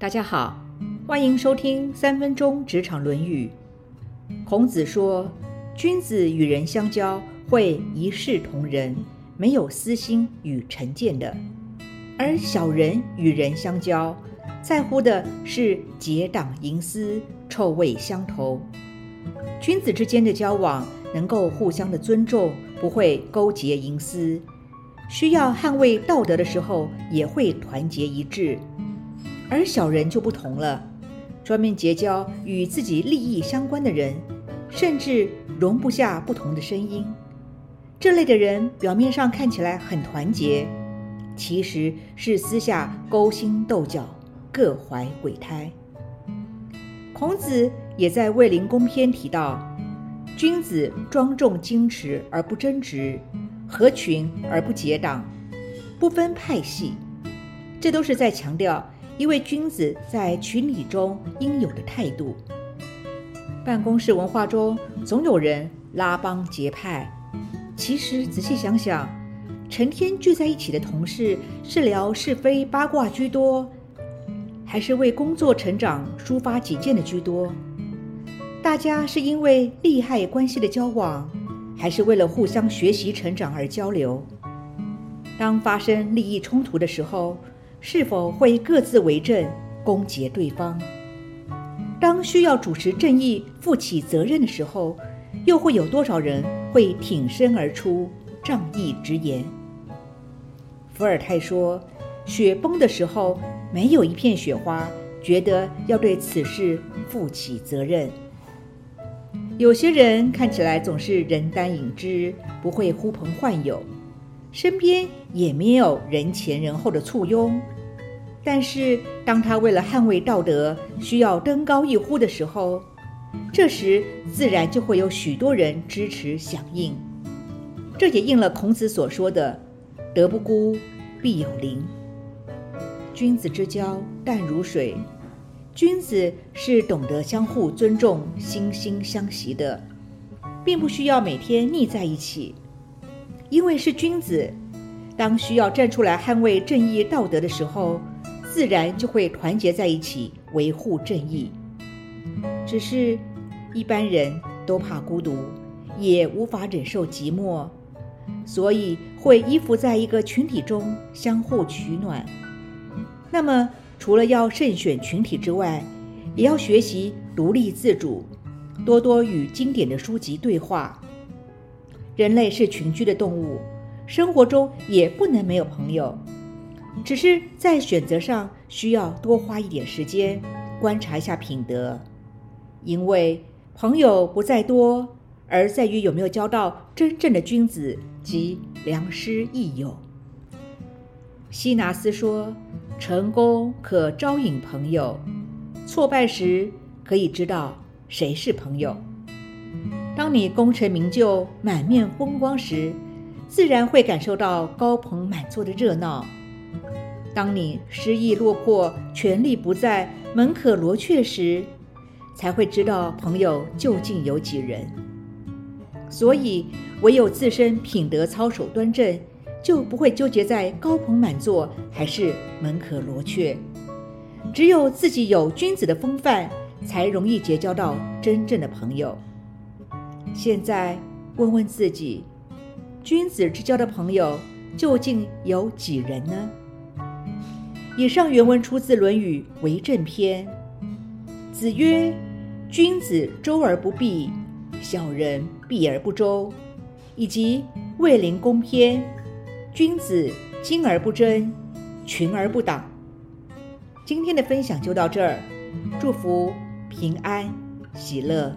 大家好，欢迎收听三分钟职场《论语》。孔子说：“君子与人相交，会一视同仁，没有私心与成见的；而小人与人相交，在乎的是结党营私，臭味相投。君子之间的交往，能够互相的尊重，不会勾结营私；需要捍卫道德的时候，也会团结一致。”而小人就不同了，专门结交与自己利益相关的人，甚至容不下不同的声音。这类的人表面上看起来很团结，其实是私下勾心斗角，各怀鬼胎。孔子也在《卫灵公篇》提到：“君子庄重矜持而不争执，合群而不结党，不分派系。”这都是在强调。一位君子在群体中应有的态度。办公室文化中总有人拉帮结派，其实仔细想想，成天聚在一起的同事是聊是非八卦居多，还是为工作成长抒发己见的居多？大家是因为利害关系的交往，还是为了互相学习成长而交流？当发生利益冲突的时候，是否会各自为政，攻讦对方？当需要主持正义、负起责任的时候，又会有多少人会挺身而出，仗义直言？伏尔泰说：“雪崩的时候，没有一片雪花觉得要对此事负起责任。”有些人看起来总是人单影只，不会呼朋唤友。身边也没有人前人后的簇拥，但是当他为了捍卫道德需要登高一呼的时候，这时自然就会有许多人支持响应。这也应了孔子所说的“德不孤，必有邻”。君子之交淡如水，君子是懂得相互尊重、惺惺相惜的，并不需要每天腻在一起。因为是君子，当需要站出来捍卫正义道德的时候，自然就会团结在一起维护正义。只是，一般人都怕孤独，也无法忍受寂寞，所以会依附在一个群体中相互取暖。那么，除了要慎选群体之外，也要学习独立自主，多多与经典的书籍对话。人类是群居的动物，生活中也不能没有朋友，只是在选择上需要多花一点时间观察一下品德，因为朋友不在多，而在于有没有交到真正的君子及良师益友。希纳斯说：“成功可招引朋友，挫败时可以知道谁是朋友。”当你功成名就、满面风光时，自然会感受到高朋满座的热闹；当你失意落魄、权力不在、门可罗雀时，才会知道朋友究竟有几人。所以，唯有自身品德操守端正，就不会纠结在高朋满座还是门可罗雀。只有自己有君子的风范，才容易结交到真正的朋友。现在问问自己，君子之交的朋友究竟有几人呢？以上原文出自《论语·为政篇》。子曰：“君子周而不避，小人避而不周。”以及《卫灵公篇》：“君子精而不争，群而不党。”今天的分享就到这儿，祝福平安喜乐。